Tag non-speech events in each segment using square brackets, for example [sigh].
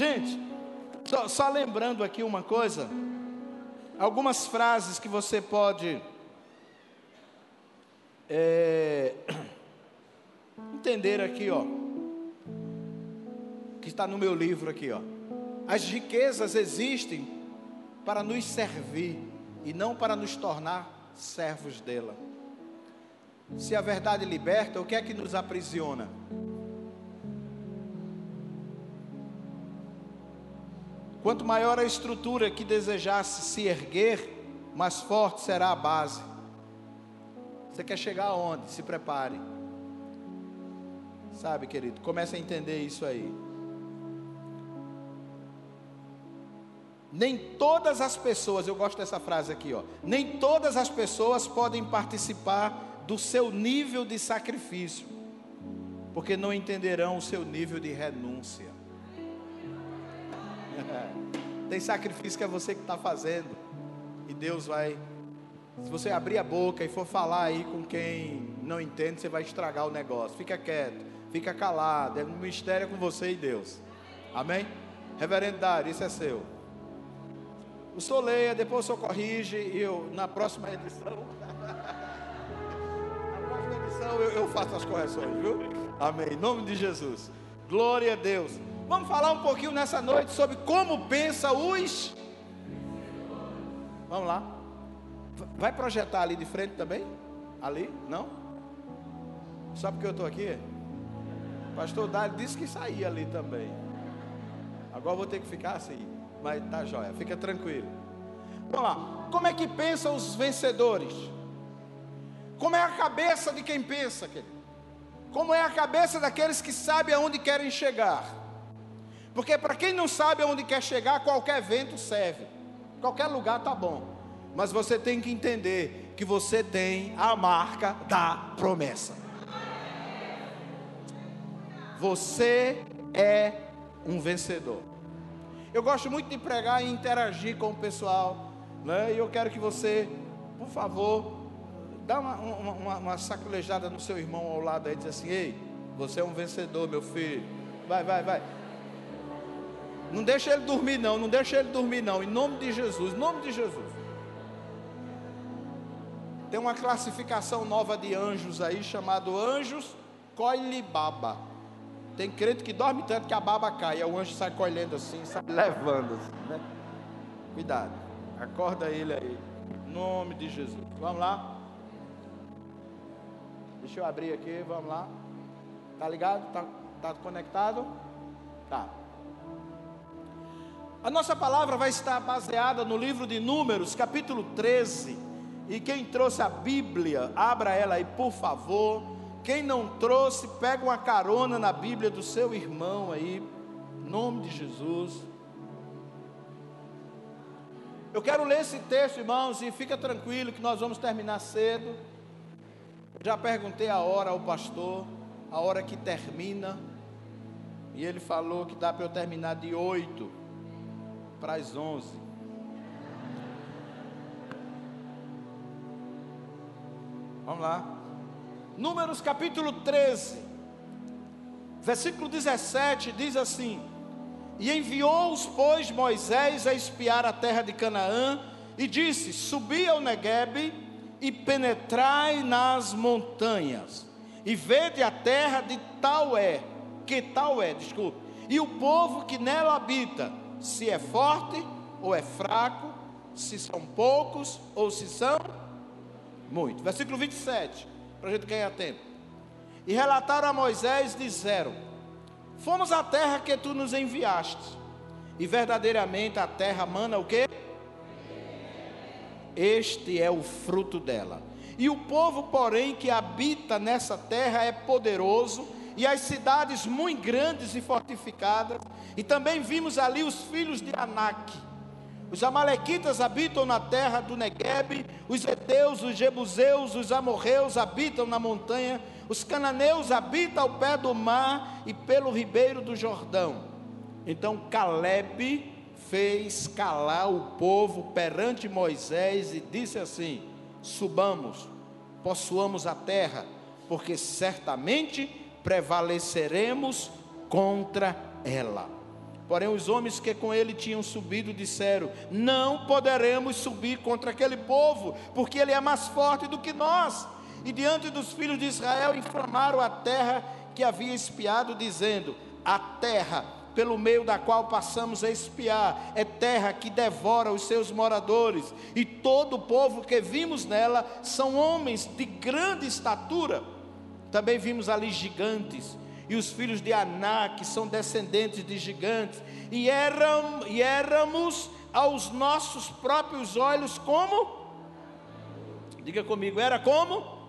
Gente, só, só lembrando aqui uma coisa, algumas frases que você pode é, [clears throat] entender aqui, ó, que está no meu livro aqui, ó. As riquezas existem para nos servir e não para nos tornar servos dela. Se a verdade liberta, o que é que nos aprisiona? Quanto maior a estrutura que desejasse se erguer, mais forte será a base. Você quer chegar aonde? Se prepare. Sabe, querido, comece a entender isso aí. Nem todas as pessoas, eu gosto dessa frase aqui, ó. Nem todas as pessoas podem participar do seu nível de sacrifício, porque não entenderão o seu nível de renúncia. [laughs] Tem sacrifício que é você que está fazendo. E Deus vai. Se você abrir a boca e for falar aí com quem não entende, você vai estragar o negócio. Fica quieto, fica calado. É um mistério com você e Deus. Amém? Reverendo Dário, isso é seu. O senhor leia, depois o senhor corrige e eu, na próxima edição. [laughs] na próxima edição eu, eu faço as correções, viu? Amém. Em nome de Jesus. Glória a Deus. Vamos falar um pouquinho nessa noite sobre como pensa os. Vamos lá. Vai projetar ali de frente também? Ali? Não? Só porque eu estou aqui? Pastor Dário disse que saía ali também. Agora vou ter que ficar assim. Mas tá jóia, fica tranquilo. Vamos lá. Como é que pensam os vencedores? Como é a cabeça de quem pensa, querido? Como é a cabeça daqueles que sabem aonde querem chegar? Porque para quem não sabe aonde quer chegar, qualquer vento serve. Qualquer lugar está bom. Mas você tem que entender que você tem a marca da promessa. Você é um vencedor. Eu gosto muito de pregar e interagir com o pessoal. Né? E eu quero que você, por favor, dá uma, uma, uma sacolejada no seu irmão ao lado aí e diz assim: Ei, você é um vencedor, meu filho. Vai, vai, vai. Não deixa ele dormir, não. Não deixa ele dormir, não. Em nome de Jesus. Em nome de Jesus. Tem uma classificação nova de anjos aí, chamado anjos coilibaba. Tem crente que dorme tanto que a baba cai. O anjo sai colhendo assim, sai levando assim, né? Cuidado. Acorda ele aí. Em nome de Jesus. Vamos lá. Deixa eu abrir aqui, vamos lá. Tá ligado? Tá, tá conectado? Tá. A nossa palavra vai estar baseada no livro de Números, capítulo 13. E quem trouxe a Bíblia, abra ela aí, por favor. Quem não trouxe, pega uma carona na Bíblia do seu irmão aí, em nome de Jesus. Eu quero ler esse texto, irmãos, e fica tranquilo que nós vamos terminar cedo. Já perguntei a hora ao pastor, a hora que termina, e ele falou que dá para eu terminar de oito para as 11. Vamos lá. Números capítulo 13, versículo 17 diz assim: E enviou-os, pois, Moisés a espiar a terra de Canaã, e disse: Subi ao Neguebe e penetrai nas montanhas, e vede a terra de tal é, que tal é, desculpe, e o povo que nela habita, se é forte ou é fraco, se são poucos ou se são muitos. Versículo 27, para a gente ganhar tempo. E relataram a Moisés, disseram: Fomos à terra que tu nos enviaste, e verdadeiramente a terra mana o que? Este é o fruto dela. E o povo, porém, que habita nessa terra é poderoso e as cidades muito grandes e fortificadas, e também vimos ali os filhos de Anak. Os amalequitas habitam na terra do Negueb, os heteus, os jebuseus, os amorreus habitam na montanha, os cananeus habitam ao pé do mar e pelo ribeiro do Jordão. Então Caleb fez calar o povo perante Moisés e disse assim: Subamos, possuamos a terra, porque certamente prevaleceremos contra ela. Porém, os homens que com ele tinham subido disseram: Não poderemos subir contra aquele povo, porque ele é mais forte do que nós. E diante dos filhos de Israel inflamaram a terra que havia espiado, dizendo: A terra pelo meio da qual passamos a espiar é terra que devora os seus moradores, e todo o povo que vimos nela são homens de grande estatura. Também vimos ali gigantes e os filhos de Aná, são descendentes de gigantes, e, eram, e éramos aos nossos próprios olhos como? Diga comigo, era como?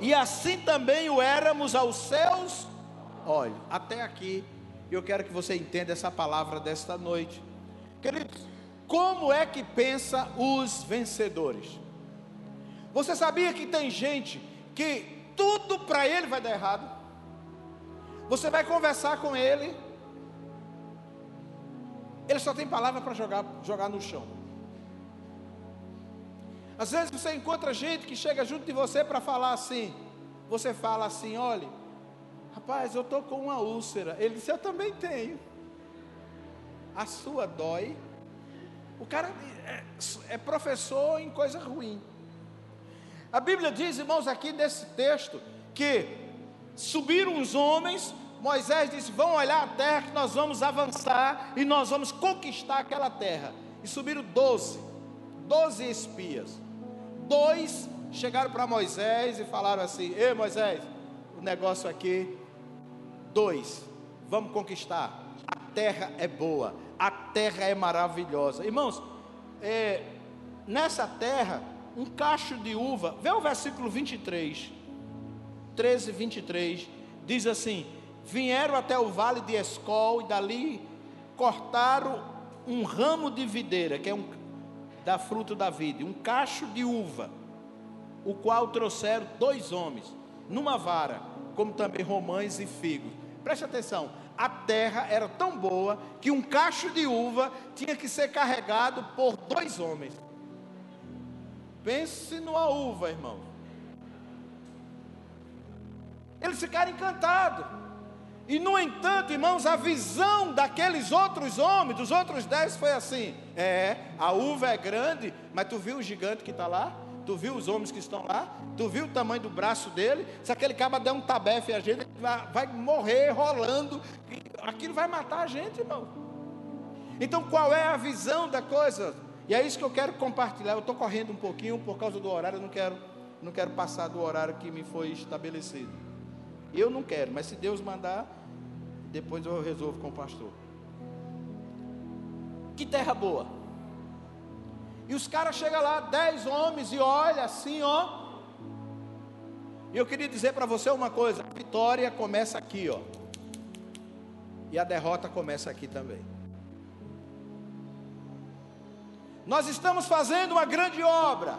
E assim também o éramos aos seus olhos. Até aqui, eu quero que você entenda essa palavra desta noite. Queridos, como é que pensa os vencedores? Você sabia que tem gente que tudo para ele vai dar errado? Você vai conversar com ele, ele só tem palavra para jogar, jogar no chão. Às vezes você encontra gente que chega junto de você para falar assim. Você fala assim: olha, rapaz, eu estou com uma úlcera. Ele disse: eu também tenho. A sua dói. O cara é, é professor em coisa ruim. A Bíblia diz, irmãos, aqui nesse texto, que subiram os homens Moisés disse: Vão olhar a terra que nós vamos avançar e nós vamos conquistar aquela terra. E subiram doze, doze espias. Dois chegaram para Moisés e falaram assim: Ei Moisés, o negócio aqui, dois, vamos conquistar. A terra é boa, a terra é maravilhosa. Irmãos, é, nessa terra, um cacho de uva, vê o versículo 23, 13, 23, diz assim: vieram até o vale de Escol e dali cortaram um ramo de videira, que é um da fruto da vida, um cacho de uva, o qual trouxeram dois homens, numa vara, como também romães e figos. Preste atenção, a terra era tão boa que um cacho de uva tinha que ser carregado por dois homens. Pense numa uva, irmão. Eles ficaram encantados. E no entanto, irmãos, a visão daqueles outros homens, dos outros dez, foi assim: é, a uva é grande, mas tu viu o gigante que está lá? Tu viu os homens que estão lá? Tu viu o tamanho do braço dele? Se aquele cara der um tabefe a gente, vai morrer rolando. Aquilo vai matar a gente, irmão. Então, qual é a visão da coisa? E é isso que eu quero compartilhar. Eu estou correndo um pouquinho por causa do horário, eu não quero, não quero passar do horário que me foi estabelecido. Eu não quero, mas se Deus mandar, depois eu resolvo com o pastor. Que terra boa. E os caras chegam lá, dez homens, e olha assim, ó. E eu queria dizer para você uma coisa: a vitória começa aqui, ó. E a derrota começa aqui também. Nós estamos fazendo uma grande obra.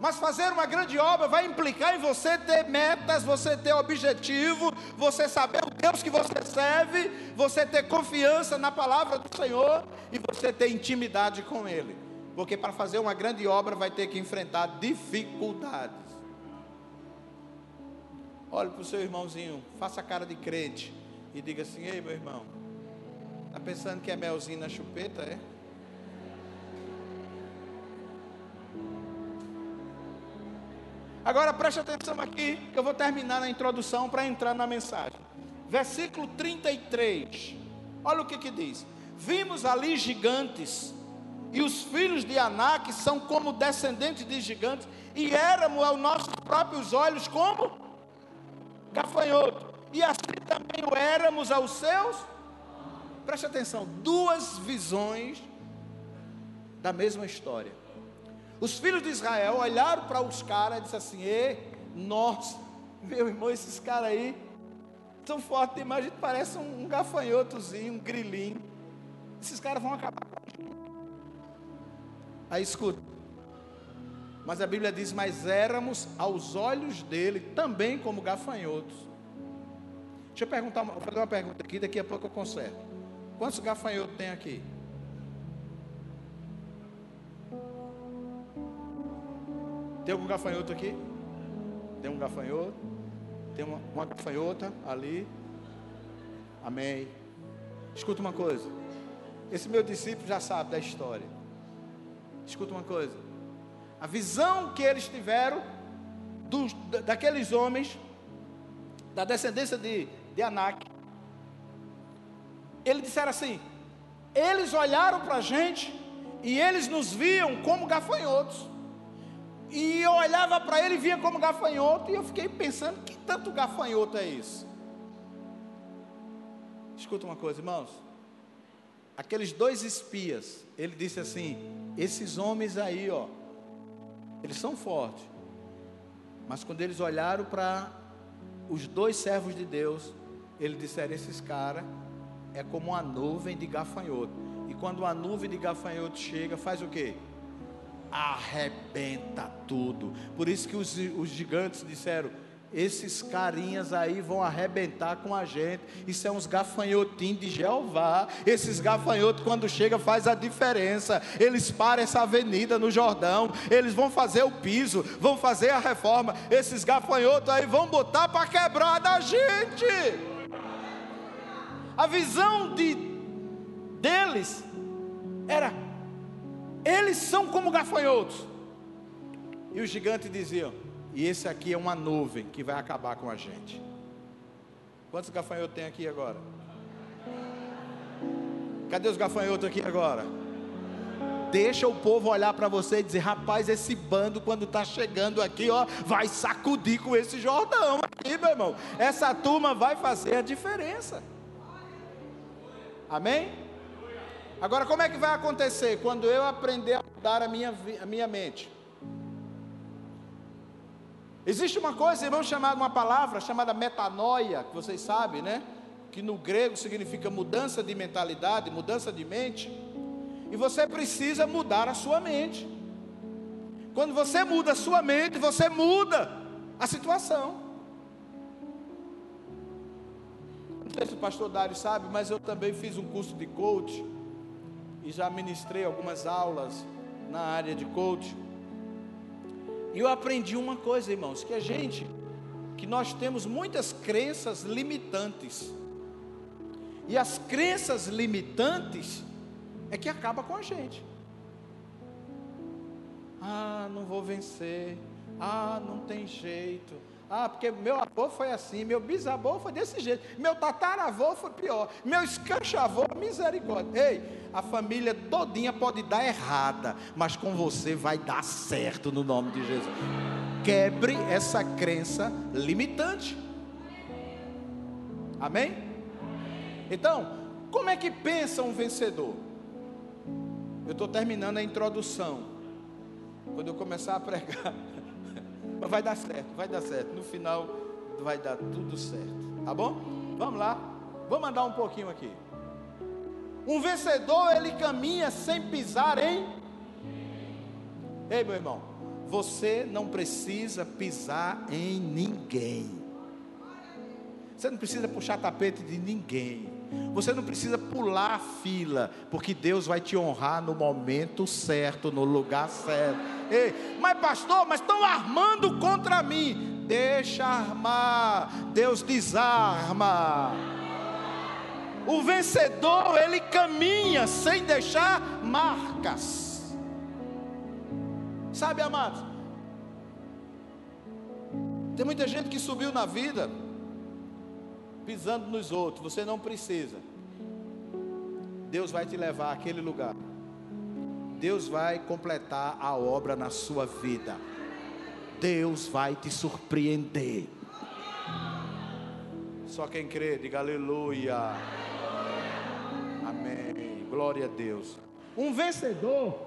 Mas fazer uma grande obra vai implicar em você ter metas, você ter objetivo, você saber o Deus que você serve, você ter confiança na palavra do Senhor e você ter intimidade com Ele. Porque para fazer uma grande obra vai ter que enfrentar dificuldades. Olhe para o seu irmãozinho, faça a cara de crente e diga assim: Ei, meu irmão, está pensando que é melzinho na chupeta? É? Agora preste atenção aqui, que eu vou terminar na introdução para entrar na mensagem. Versículo 33. Olha o que que diz: Vimos ali gigantes, e os filhos de Anak são como descendentes de gigantes, e éramos aos nossos próprios olhos como gafanhoto, e assim também o éramos aos seus. Preste atenção, duas visões da mesma história. Os filhos de Israel olharam para os caras e disseram assim: Ê, nossa, meu irmão, esses caras aí são fortes demais, a gente parece um, um gafanhotozinho, um grilinho. Esses caras vão acabar com a gente. Aí escuta. Mas a Bíblia diz: Mas éramos aos olhos dele também como gafanhotos. Deixa eu perguntar, vou fazer uma pergunta aqui, daqui a pouco eu conserto. Quantos gafanhotos tem aqui? Tem algum gafanhoto aqui? Tem um gafanhoto? Tem uma, uma gafanhota ali? Amém. Escuta uma coisa. Esse meu discípulo já sabe da história. Escuta uma coisa. A visão que eles tiveram dos, daqueles homens, da descendência de, de Anak, eles disseram assim: eles olharam para a gente e eles nos viam como gafanhotos. E eu olhava para ele e via como gafanhoto, e eu fiquei pensando: que tanto gafanhoto é isso? Escuta uma coisa, irmãos. Aqueles dois espias, ele disse assim: esses homens aí, ó, eles são fortes. Mas quando eles olharam para os dois servos de Deus, eles disseram: esses caras é como uma nuvem de gafanhoto. E quando a nuvem de gafanhoto chega, faz o quê? Arrebenta tudo. Por isso que os, os gigantes disseram: esses carinhas aí vão arrebentar com a gente. Isso é uns gafanhotinhos de Jeová. Esses gafanhotos, quando chega, faz a diferença. Eles param essa avenida no Jordão. Eles vão fazer o piso, vão fazer a reforma. Esses gafanhotos aí vão botar para quebrar da gente. A visão de deles era: eles são como gafanhotos. E os gigantes diziam: e esse aqui é uma nuvem que vai acabar com a gente. Quantos gafanhotos tem aqui agora? Cadê os gafanhotos aqui agora? Deixa o povo olhar para você e dizer: rapaz, esse bando, quando está chegando aqui, ó, vai sacudir com esse Jordão aqui, meu irmão. Essa turma vai fazer a diferença. Amém? Agora, como é que vai acontecer? Quando eu aprender a mudar a minha, a minha mente. Existe uma coisa, irmão, chamada uma palavra chamada metanoia, que vocês sabem, né? Que no grego significa mudança de mentalidade, mudança de mente. E você precisa mudar a sua mente. Quando você muda a sua mente, você muda a situação. Não sei se o pastor Dário sabe, mas eu também fiz um curso de coach já ministrei algumas aulas na área de coach. E eu aprendi uma coisa, irmãos, que a gente, que nós temos muitas crenças limitantes. E as crenças limitantes é que acaba com a gente. Ah, não vou vencer. Ah, não tem jeito. Ah, porque meu avô foi assim, meu bisavô foi desse jeito, meu tataravô foi pior, meu escanchavô, misericórdia. Ei, a família todinha pode dar errada, mas com você vai dar certo no nome de Jesus. Quebre essa crença limitante. Amém? Então, como é que pensa um vencedor? Eu estou terminando a introdução. Quando eu começar a pregar, mas vai dar certo, vai dar certo. No final vai dar tudo certo. Tá bom? Vamos lá. Vamos andar um pouquinho aqui. Um vencedor, ele caminha sem pisar em. Ei, meu irmão, você não precisa pisar em ninguém. Você não precisa puxar tapete de ninguém. Você não precisa pular a fila, porque Deus vai te honrar no momento certo, no lugar certo. Ei, mas pastor, mas estão armando contra mim. Deixa armar, Deus desarma. O vencedor, ele caminha sem deixar marcas. Sabe, amados? Tem muita gente que subiu na vida pisando nos outros, você não precisa. Deus vai te levar àquele lugar. Deus vai completar a obra na sua vida. Deus vai te surpreender. Só quem crê, diga aleluia. Amém. Glória a Deus. Um vencedor,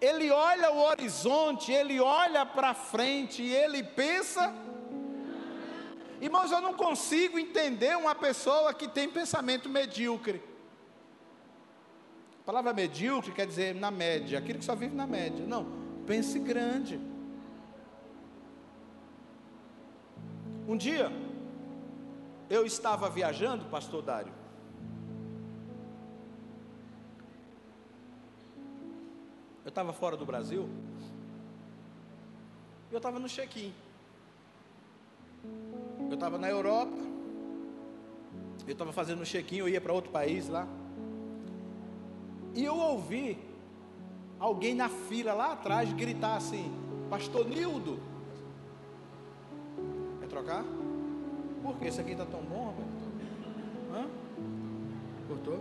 ele olha o horizonte, ele olha para frente e ele pensa Irmãos, eu não consigo entender uma pessoa que tem pensamento medíocre. A palavra medíocre quer dizer na média, aquele que só vive na média. Não, pense grande. Um dia, eu estava viajando, pastor Dário. Eu estava fora do Brasil. Eu estava no check-in. Eu estava na Europa Eu estava fazendo um check-in, eu ia para outro país lá. E eu ouvi alguém na fila lá atrás gritar assim: Pastor Nildo. Quer trocar? Por que? Esse aqui está tão bom, Hã? Cortou?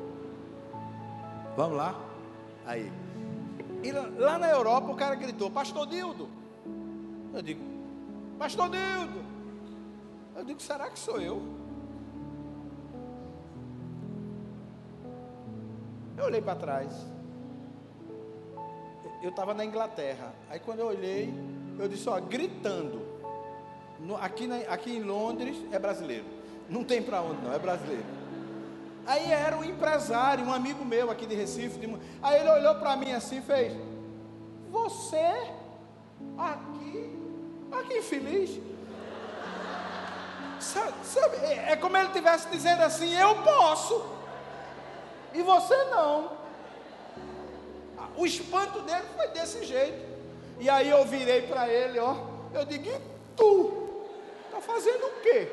Vamos lá? Aí. E lá na Europa o cara gritou: Pastor Nildo. Eu digo: Pastor Nildo. Eu digo: será que sou eu? Eu olhei para trás. Eu estava na Inglaterra. Aí quando eu olhei, eu disse: Ó, gritando. No, aqui, na, aqui em Londres é brasileiro. Não tem para onde não, é brasileiro. Aí era um empresário, um amigo meu aqui de Recife. De, aí ele olhou para mim assim e fez: Você aqui, aqui infeliz. Sabe, é, é como ele estivesse dizendo assim: Eu posso, e você não. O espanto dele foi desse jeito. E aí eu virei para ele, ó. Eu digo: E tu? Está fazendo o quê?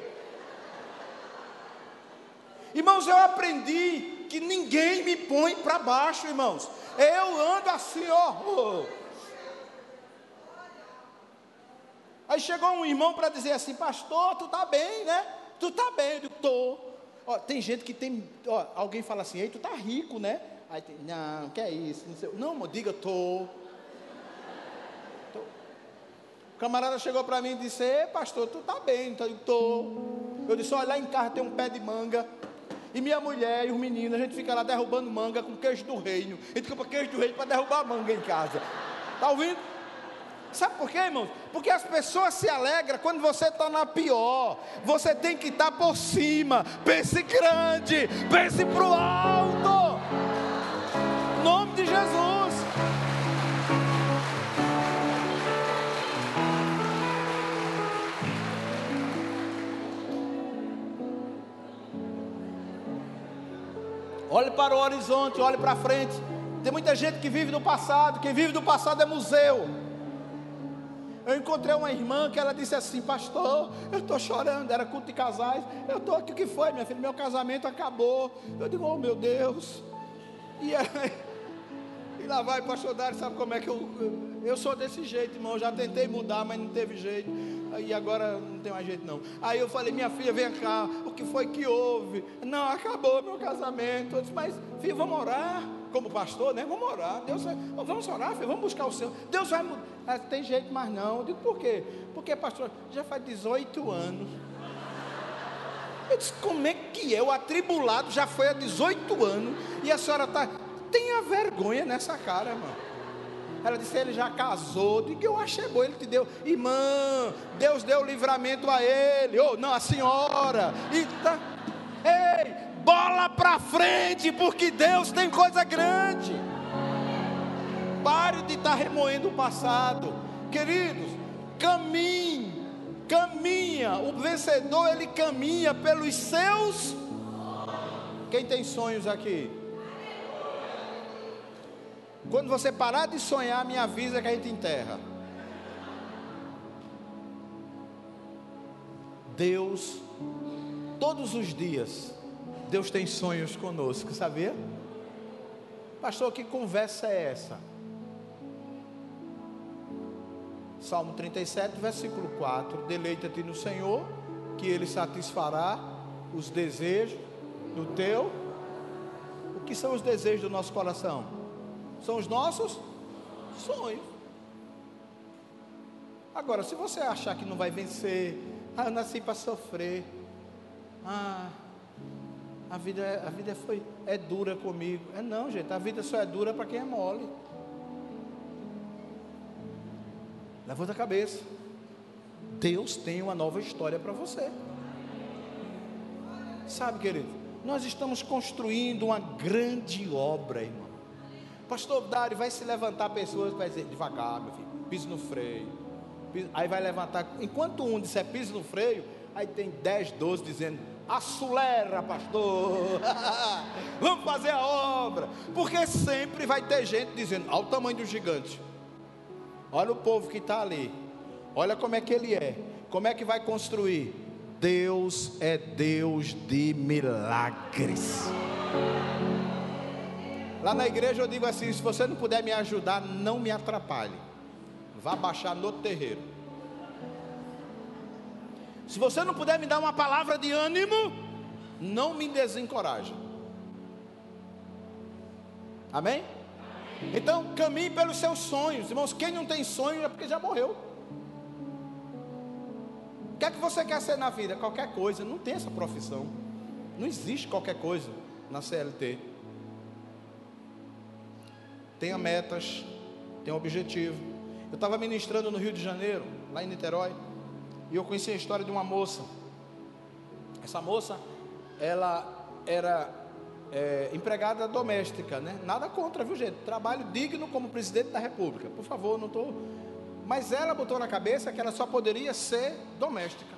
Irmãos, eu aprendi que ninguém me põe para baixo, irmãos. Eu ando assim, ó. Aí chegou um irmão para dizer assim, pastor, tu tá bem, né? Tu tá bem, eu digo, tô. Tem gente que tem, ó, alguém fala assim, ei, tu tá rico, né? Aí tem, não, que é isso? Não, sei, não diga, tô. O camarada chegou para mim e disse, ei, pastor, tu tá bem, então eu tô. Eu disse, olha, lá em casa tem um pé de manga. E minha mulher e os meninos, a gente fica lá derrubando manga com queijo do reino. A gente compra queijo do reino para derrubar manga em casa. Tá ouvindo? Sabe por quê, irmãos? Porque as pessoas se alegram quando você está na pior. Você tem que estar tá por cima. Pense grande, pense para o alto. Em nome de Jesus. Olhe para o horizonte, olhe para frente. Tem muita gente que vive do passado. Quem vive do passado é museu. Eu encontrei uma irmã que ela disse assim, pastor, eu estou chorando, era culto de casais, eu estou aqui, o que foi, minha filha? Meu casamento acabou. Eu digo, oh meu Deus. E, aí, [laughs] e lá vai, pastor Dário, sabe como é que eu, eu sou desse jeito, irmão, já tentei mudar, mas não teve jeito. E agora não tem mais jeito não. Aí eu falei, minha filha, vem cá, o que foi que houve? Não, acabou meu casamento. Eu disse, mas filha, vamos orar. Como pastor, né? Vamos orar. Deus vai, vamos orar, filho, vamos buscar o Senhor. Deus vai mudar. Ah, tem jeito mais não. Eu digo, por quê? Porque, pastor, já faz 18 anos. Eu disse, como é que é? O atribulado já foi há 18 anos e a senhora está. Tenha vergonha nessa cara, mano. Ela disse: ele já casou. De que eu achei bom, ele te deu. Irmã, Deus deu livramento a ele. Ou oh, não, a senhora. E tá. Ei, bola para frente, porque Deus tem coisa grande. Pare de estar tá remoendo o passado. Queridos, caminhe, caminha. O vencedor, ele caminha pelos seus. Quem tem sonhos aqui? Quando você parar de sonhar, me avisa que a gente enterra. Deus, todos os dias, Deus tem sonhos conosco, sabia? Pastor, que conversa é essa? Salmo 37, versículo 4: Deleita-te no Senhor, que Ele satisfará os desejos do teu. O que são os desejos do nosso coração? São os nossos sonhos. Agora, se você achar que não vai vencer, ah, eu nasci para sofrer, ah, a vida, a vida foi, é dura comigo. É não, gente, a vida só é dura para quem é mole. Levanta a cabeça. Deus tem uma nova história para você. Sabe, querido, nós estamos construindo uma grande obra, irmão. Pastor Dário, vai se levantar pessoas vai dizer, devagar, meu filho, piso no freio. Piso, aí vai levantar, enquanto um disser piso no freio, aí tem 10, 12 dizendo, acelera, pastor, [laughs] vamos fazer a obra. Porque sempre vai ter gente dizendo, olha o tamanho do gigante, olha o povo que está ali, olha como é que ele é, como é que vai construir. Deus é Deus de milagres. Lá na igreja eu digo assim: se você não puder me ajudar, não me atrapalhe. Vá baixar no terreiro. Se você não puder me dar uma palavra de ânimo, não me desencoraje. Amém? Então caminhe pelos seus sonhos, irmãos. Quem não tem sonho é porque já morreu. O que é que você quer ser na vida? Qualquer coisa. Não tem essa profissão. Não existe qualquer coisa na CLT. Tenha metas, tenha objetivo. Eu estava ministrando no Rio de Janeiro, lá em Niterói, e eu conheci a história de uma moça. Essa moça, ela era é, empregada doméstica, né? Nada contra, viu gente? Trabalho digno como presidente da República. Por favor, não estou. Mas ela botou na cabeça que ela só poderia ser doméstica.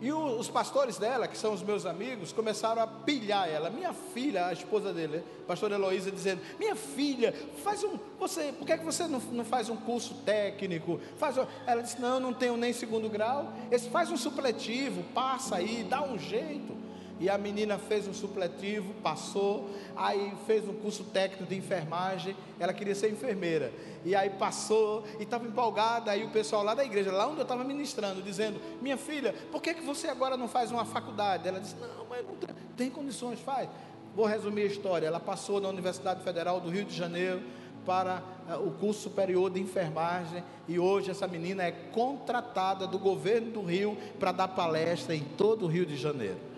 E o, os pastores dela, que são os meus amigos, começaram a pilhar ela. Minha filha, a esposa dele, pastora Heloísa, dizendo: Minha filha, faz um. Você, por que, é que você não, não faz um curso técnico? Faz, ela disse: Não, não tenho nem segundo grau. Esse, faz um supletivo, passa aí, dá um jeito. E a menina fez um supletivo, passou, aí fez um curso técnico de enfermagem, ela queria ser enfermeira. E aí passou e estava empolgada, aí o pessoal lá da igreja, lá onde eu estava ministrando, dizendo: "Minha filha, por que que você agora não faz uma faculdade?" Ela disse: "Não, mas não tem, tem condições, faz". Vou resumir a história. Ela passou na Universidade Federal do Rio de Janeiro para uh, o curso superior de enfermagem e hoje essa menina é contratada do governo do Rio para dar palestra em todo o Rio de Janeiro.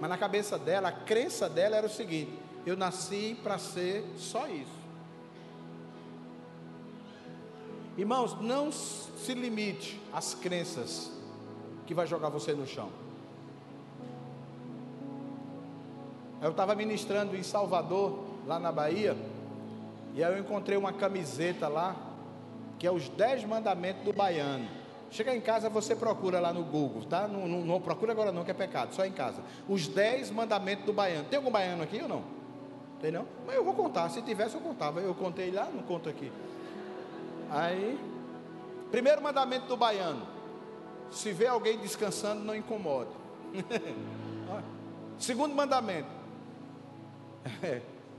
Mas na cabeça dela, a crença dela era o seguinte: eu nasci para ser só isso. Irmãos, não se limite às crenças que vai jogar você no chão. Eu estava ministrando em Salvador, lá na Bahia, e aí eu encontrei uma camiseta lá, que é os dez mandamentos do baiano. Chega em casa, você procura lá no Google, tá? Não, não, não, procura agora não, que é pecado, só em casa. Os 10 mandamentos do baiano. Tem algum baiano aqui ou não? Tem não? Mas eu vou contar, se tivesse eu contava. Eu contei lá, não conto aqui. Aí, primeiro mandamento do baiano. Se vê alguém descansando, não incomoda. [laughs] Segundo mandamento.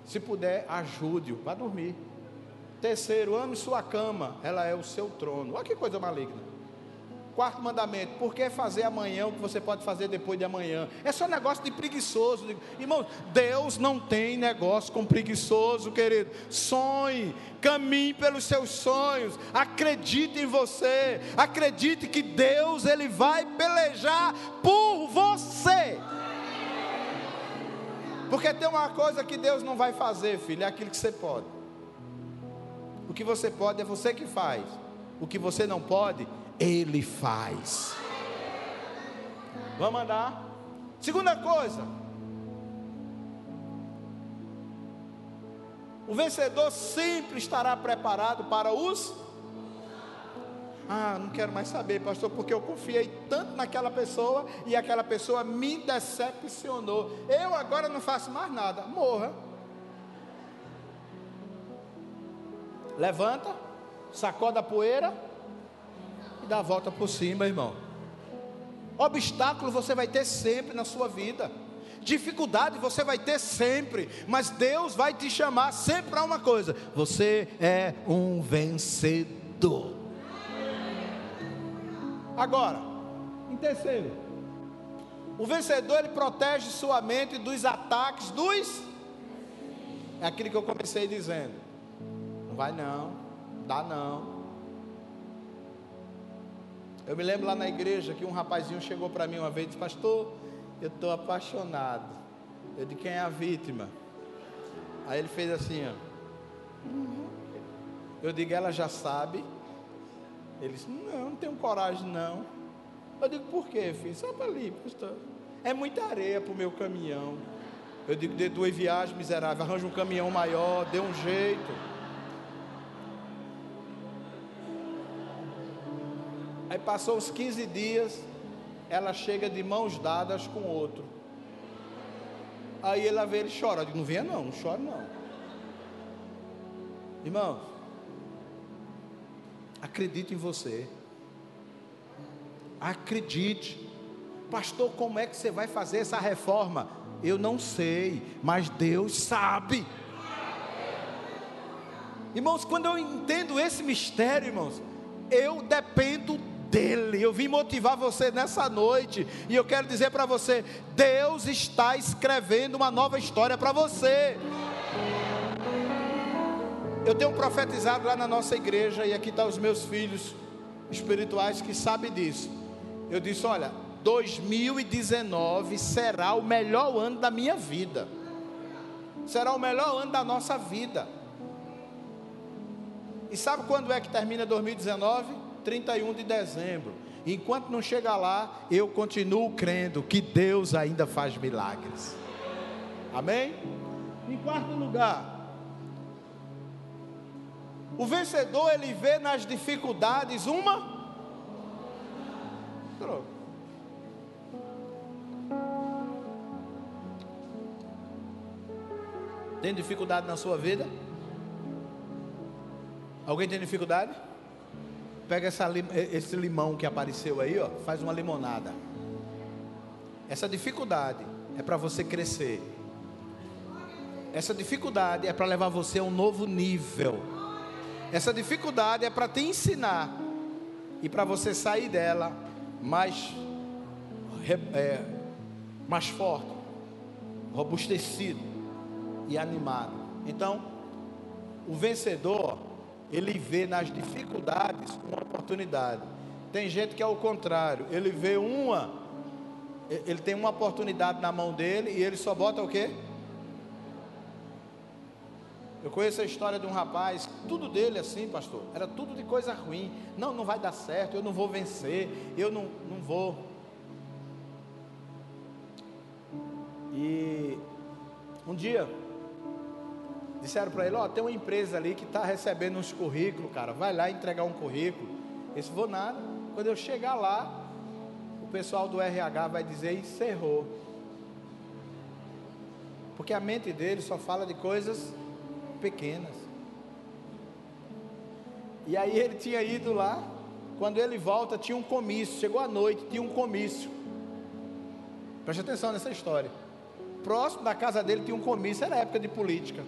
se puder, ajude-o para dormir. Terceiro, ame sua cama, ela é o seu trono. Olha que coisa maligna. Quarto mandamento, por que fazer amanhã o que você pode fazer depois de amanhã? É só negócio de preguiçoso. Irmão, Deus não tem negócio com preguiçoso, querido. Sonhe, caminhe pelos seus sonhos, acredite em você, acredite que Deus ele vai pelejar por você. Porque tem uma coisa que Deus não vai fazer, filho, é aquilo que você pode. O que você pode é você que faz. O que você não pode ele faz. Vamos andar. Segunda coisa. O vencedor sempre estará preparado para os. Ah, não quero mais saber, pastor, porque eu confiei tanto naquela pessoa e aquela pessoa me decepcionou. Eu agora não faço mais nada. Morra. Levanta, sacoda a poeira dá a volta por cima, irmão. Obstáculo você vai ter sempre na sua vida. Dificuldade você vai ter sempre, mas Deus vai te chamar sempre para uma coisa: você é um vencedor. Agora, em terceiro, o vencedor ele protege sua mente dos ataques dos. É aquilo que eu comecei dizendo. Não vai não, dá não, eu me lembro lá na igreja que um rapazinho chegou para mim uma vez e disse: Pastor, eu estou apaixonado. Eu de quem é a vítima? Aí ele fez assim: ó. Eu digo: Ela já sabe. Ele disse: Não, não tenho coragem não. Eu digo: Por quê, filho? Só para ali, pastor. É muita areia para o meu caminhão. Eu digo: Dê duas viagens, miserável. Arranja um caminhão maior, dê um jeito. Aí passou uns 15 dias, ela chega de mãos dadas com outro. Aí ela vê ele chora. Eu digo, não venha não, não chore não. Irmãos, acredite em você. Acredite. Pastor, como é que você vai fazer essa reforma? Eu não sei, mas Deus sabe. Irmãos, quando eu entendo esse mistério, irmãos, eu dependo dele. Eu vim motivar você nessa noite e eu quero dizer para você: Deus está escrevendo uma nova história para você. Eu tenho profetizado lá na nossa igreja e aqui estão tá os meus filhos espirituais que sabem disso. Eu disse: olha, 2019 será o melhor ano da minha vida, será o melhor ano da nossa vida. E sabe quando é que termina 2019? 31 de dezembro. Enquanto não chegar lá, eu continuo crendo que Deus ainda faz milagres. Amém? Em quarto lugar, o vencedor ele vê nas dificuldades uma. Tem dificuldade na sua vida? Alguém tem dificuldade? Pega essa, esse limão que apareceu aí, ó, faz uma limonada. Essa dificuldade é para você crescer. Essa dificuldade é para levar você a um novo nível. Essa dificuldade é para te ensinar e para você sair dela mais é, mais forte, robustecido e animado. Então, o vencedor, ele vê nas dificuldades uma oportunidade. Tem gente que é o contrário, ele vê uma, ele tem uma oportunidade na mão dele e ele só bota o quê? Eu conheço a história de um rapaz, tudo dele assim, pastor, era tudo de coisa ruim. Não, não vai dar certo, eu não vou vencer, eu não, não vou. E um dia, disseram para ele: Ó, oh, tem uma empresa ali que está recebendo uns currículos, cara, vai lá entregar um currículo. Eu disse: Vou nada. Quando eu chegar lá, o pessoal do RH vai dizer: encerrou. Porque a mente dele só fala de coisas pequenas. E aí ele tinha ido lá, quando ele volta, tinha um comício. Chegou à noite, tinha um comício. Preste atenção nessa história. Próximo da casa dele tinha um comício, era época de política.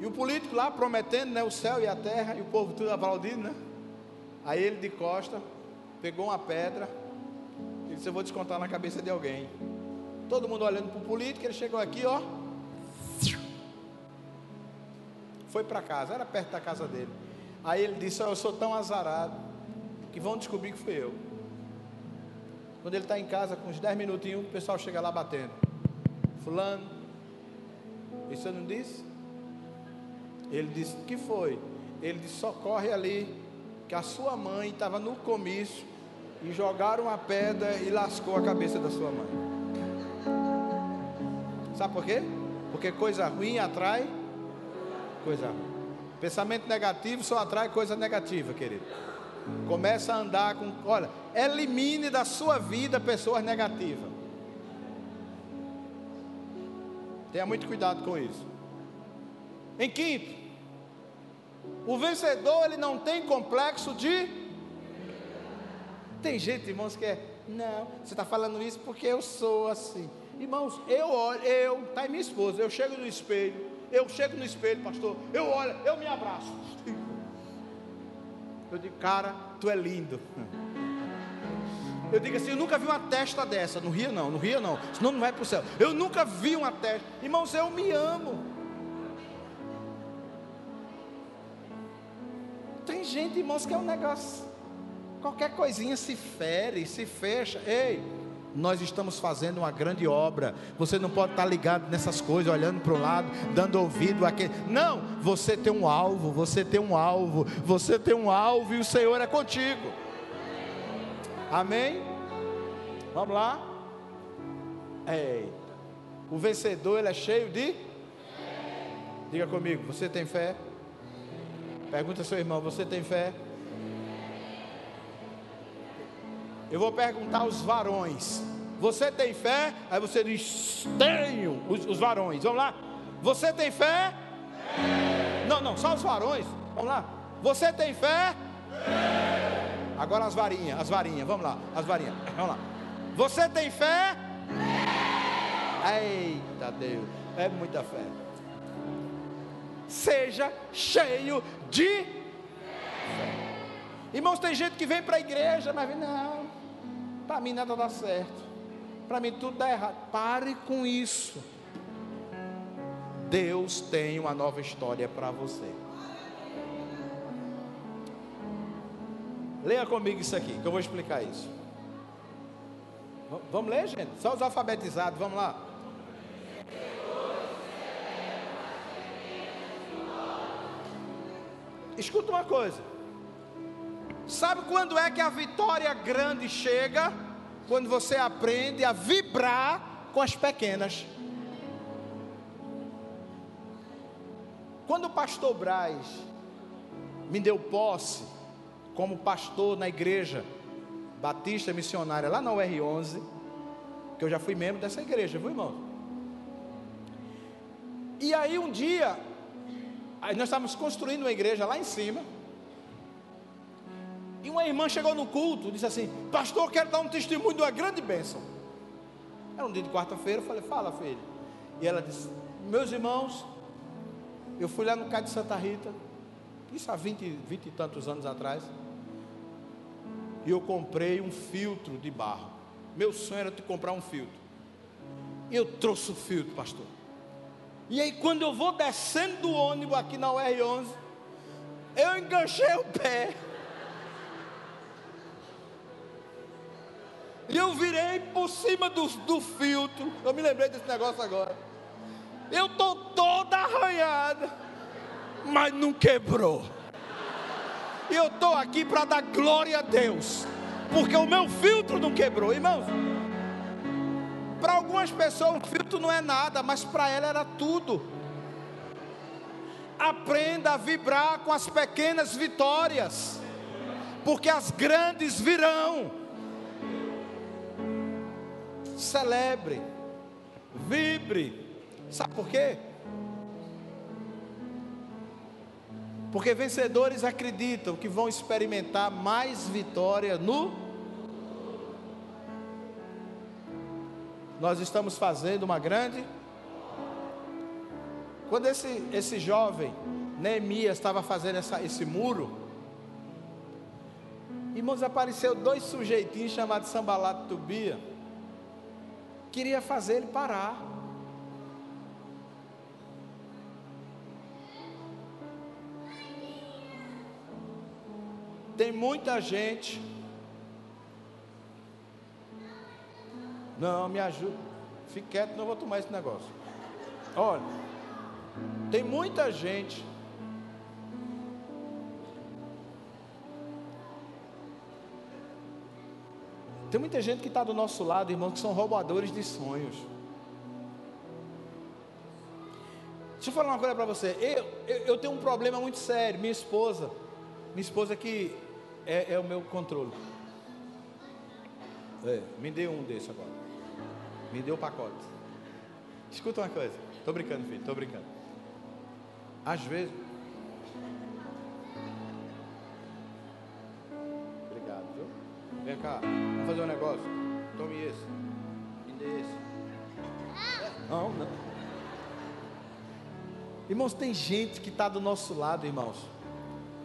E o político lá prometendo né, o céu e a terra, e o povo tudo aplaudindo, né? Aí ele de costa, pegou uma pedra, e disse: Eu vou descontar na cabeça de alguém. Todo mundo olhando para o político, ele chegou aqui, ó. Foi para casa, era perto da casa dele. Aí ele disse: oh, Eu sou tão azarado que vão descobrir que fui eu. Quando ele está em casa, com uns 10 minutinhos, o pessoal chega lá batendo. Fulano, isso eu não disse? Ele disse: que foi? Ele disse: socorre ali, que a sua mãe estava no comício e jogaram uma pedra e lascou a cabeça da sua mãe. Sabe por quê? Porque coisa ruim atrai coisa ruim. Pensamento negativo só atrai coisa negativa, querido. Começa a andar com. Olha, elimine da sua vida pessoas negativas. Tenha muito cuidado com isso. Em quinto, o vencedor ele não tem complexo de. Tem gente, irmãos, que é. Não, você está falando isso porque eu sou assim. Irmãos, eu olho, eu, tá aí minha esposa, eu chego no espelho, eu chego no espelho, pastor, eu olho, eu me abraço. [laughs] Eu digo, cara, tu é lindo. [laughs] Eu digo assim, eu nunca vi uma testa dessa, no Rio não, no Rio não, senão não vai para o céu. Eu nunca vi uma testa, irmãos, eu me amo. Tem gente, irmãos, que é um negócio. Qualquer coisinha se fere, se fecha. Ei, nós estamos fazendo uma grande obra. Você não pode estar ligado nessas coisas, olhando para o lado, dando ouvido àquele. Não, você tem um alvo, você tem um alvo, você tem um alvo e o Senhor é contigo. Amém? Vamos lá? Eita. O vencedor ele é cheio de. Diga comigo, você tem fé? Pergunta ao seu irmão: Você tem fé? Eu vou perguntar aos varões: Você tem fé? Aí você diz: Tenho. Os, os varões, vamos lá. Você tem fé? Não, não, só os varões. Vamos lá. Você tem fé? Agora as varinhas, as varinhas, vamos lá, as varinhas, vamos lá. Você tem fé? Eita Deus, é muita fé. Seja cheio de fé. Irmãos, tem gente que vem para a igreja, mas não, para mim nada dá certo, para mim tudo dá errado. Pare com isso. Deus tem uma nova história para você. Leia comigo isso aqui, que eu vou explicar isso. Vamos ler, gente? Só os alfabetizados, vamos lá. Escuta uma coisa. Sabe quando é que a vitória grande chega? Quando você aprende a vibrar com as pequenas. Quando o pastor Braz me deu posse como pastor na igreja Batista Missionária lá na UR11, que eu já fui membro dessa igreja, viu irmão? E aí um dia, aí nós estávamos construindo uma igreja lá em cima, e uma irmã chegou no culto, disse assim: Pastor, eu quero dar um testemunho de uma grande bênção. Era um dia de quarta-feira, eu falei: Fala, filho. E ela disse: Meus irmãos, eu fui lá no Cais de Santa Rita, isso há 20, 20 e tantos anos atrás, e eu comprei um filtro de barro. Meu sonho era te comprar um filtro. E eu trouxe o filtro, pastor. E aí, quando eu vou descendo do ônibus aqui na UR11, eu enganchei o pé. E eu virei por cima do, do filtro. Eu me lembrei desse negócio agora. Eu estou toda arranhada, mas não quebrou. E eu estou aqui para dar glória a Deus, porque o meu filtro não quebrou, irmãos. Para algumas pessoas o filtro não é nada, mas para ela era tudo. Aprenda a vibrar com as pequenas vitórias, porque as grandes virão. Celebre, vibre, Sabe por quê? Porque vencedores acreditam que vão experimentar mais vitória no. Nós estamos fazendo uma grande. Quando esse, esse jovem, Neemias, estava fazendo essa, esse muro, irmãos, apareceu dois sujeitinhos chamados Sambalat e Tubia, queria fazer ele parar. Tem muita gente. Não, me ajuda. Fique quieto, não vou tomar esse negócio. Olha, tem muita gente. Tem muita gente que está do nosso lado, irmãos, que são roubadores de sonhos. Deixa eu falar uma coisa para você. Eu, eu, eu, tenho um problema muito sério. Minha esposa, minha esposa que é, é o meu controle. É, me dê um desse agora. Me dê o pacote. Escuta uma coisa. Estou brincando, filho. Estou brincando. Às vezes. Obrigado, viu? Vem cá. Vamos fazer um negócio. Tome esse. Me dê esse. Não, não. Irmãos, tem gente que está do nosso lado, irmãos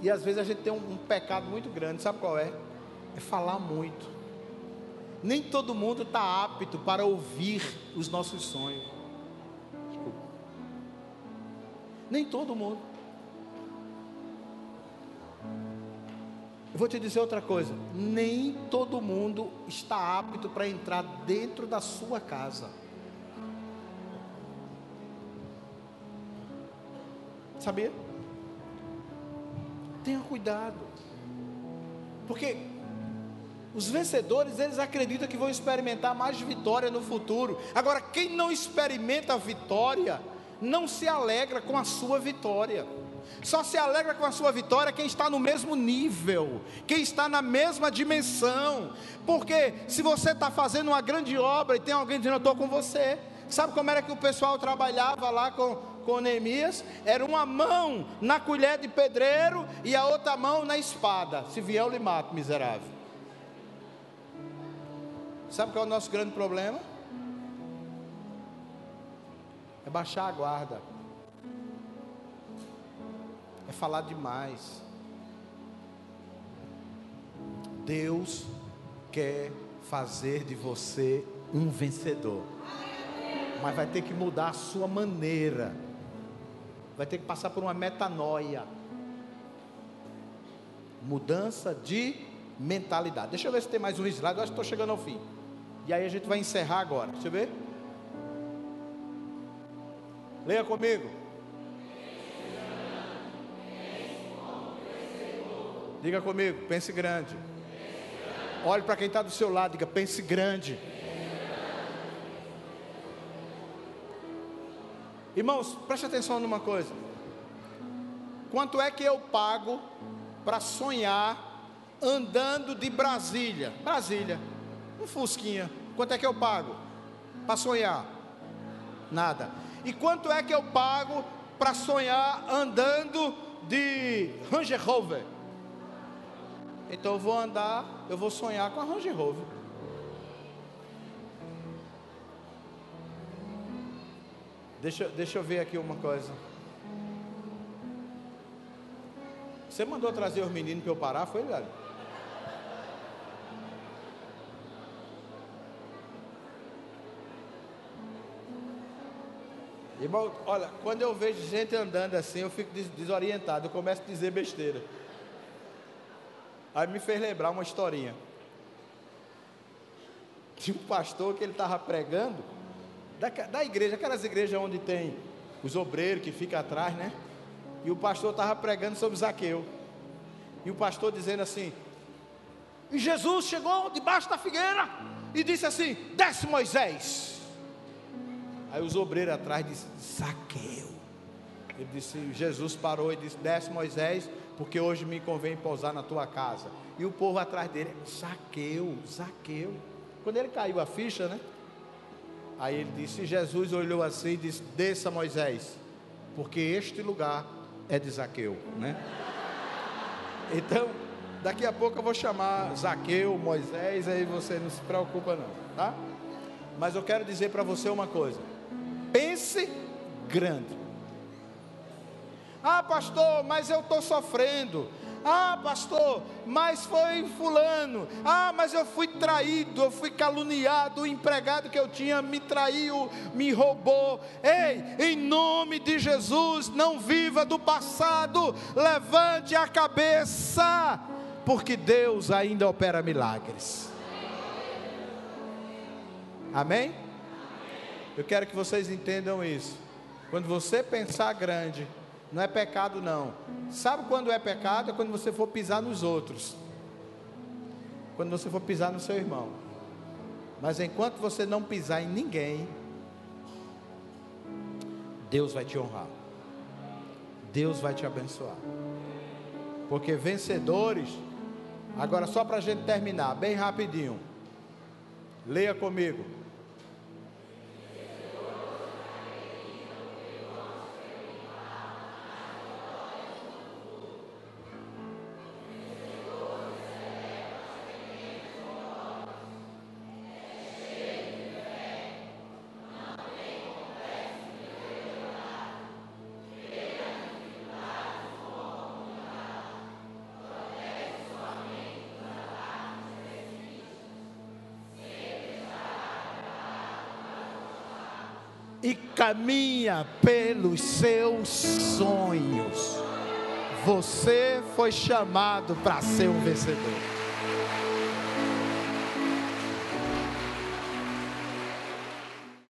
e às vezes a gente tem um, um pecado muito grande, sabe qual é? É falar muito. Nem todo mundo está apto para ouvir os nossos sonhos. Desculpa. Nem todo mundo. Eu vou te dizer outra coisa: nem todo mundo está apto para entrar dentro da sua casa. Sabia? Tenha cuidado. Porque os vencedores, eles acreditam que vão experimentar mais vitória no futuro. Agora, quem não experimenta a vitória, não se alegra com a sua vitória. Só se alegra com a sua vitória quem está no mesmo nível, quem está na mesma dimensão. Porque se você está fazendo uma grande obra e tem alguém dizendo, eu estou com você, Sabe como era que o pessoal trabalhava lá com, com Neemias? Era uma mão na colher de pedreiro e a outra mão na espada. Se vier, eu lhe mato, miserável. Sabe qual é o nosso grande problema? É baixar a guarda. É falar demais. Deus quer fazer de você um vencedor. Mas vai ter que mudar a sua maneira. Vai ter que passar por uma metanoia. Mudança de mentalidade. Deixa eu ver se tem mais um slide. Eu acho que estou chegando ao fim. E aí a gente vai encerrar agora. Deixa eu ver. Leia comigo. Diga comigo, pense grande. Olhe para quem está do seu lado, diga, pense grande. Irmãos, preste atenção numa coisa. Quanto é que eu pago para sonhar andando de Brasília? Brasília, um Fusquinha. Quanto é que eu pago para sonhar? Nada. E quanto é que eu pago para sonhar andando de Range Rover? Então eu vou andar, eu vou sonhar com a Range Rover. Deixa, deixa eu ver aqui uma coisa. Você mandou trazer os meninos para eu parar, foi, velho? Irmão, olha, quando eu vejo gente andando assim, eu fico desorientado, eu começo a dizer besteira. Aí me fez lembrar uma historinha. Tinha um pastor que ele estava pregando, da, da igreja, aquelas igrejas onde tem os obreiros que ficam atrás, né? E o pastor estava pregando sobre Zaqueu. E o pastor dizendo assim: E Jesus chegou debaixo da figueira e disse assim: Desce Moisés. Aí os obreiros atrás disseram: Zaqueu. Ele disse: Jesus parou e disse: Desce Moisés porque hoje me convém pousar na tua casa. E o povo atrás dele, Zaqueu, Zaqueu. Quando ele caiu a ficha, né? Aí ele disse: Jesus olhou assim e disse: Desça Moisés, porque este lugar é de Zaqueu, né? Então, daqui a pouco eu vou chamar Zaqueu, Moisés, aí você não se preocupa, não, tá? Mas eu quero dizer para você uma coisa: pense grande. Ah, pastor, mas eu estou sofrendo. Ah, pastor, mas foi fulano. Ah, mas eu fui traído, eu fui caluniado, o empregado que eu tinha me traiu, me roubou. Ei, em nome de Jesus, não viva do passado, levante a cabeça, porque Deus ainda opera milagres. Amém? Eu quero que vocês entendam isso. Quando você pensar grande, não é pecado, não. Sabe quando é pecado? É quando você for pisar nos outros. Quando você for pisar no seu irmão. Mas enquanto você não pisar em ninguém, Deus vai te honrar. Deus vai te abençoar. Porque vencedores. Agora, só para a gente terminar, bem rapidinho. Leia comigo. Caminha pelos seus sonhos. Você foi chamado para ser um vencedor.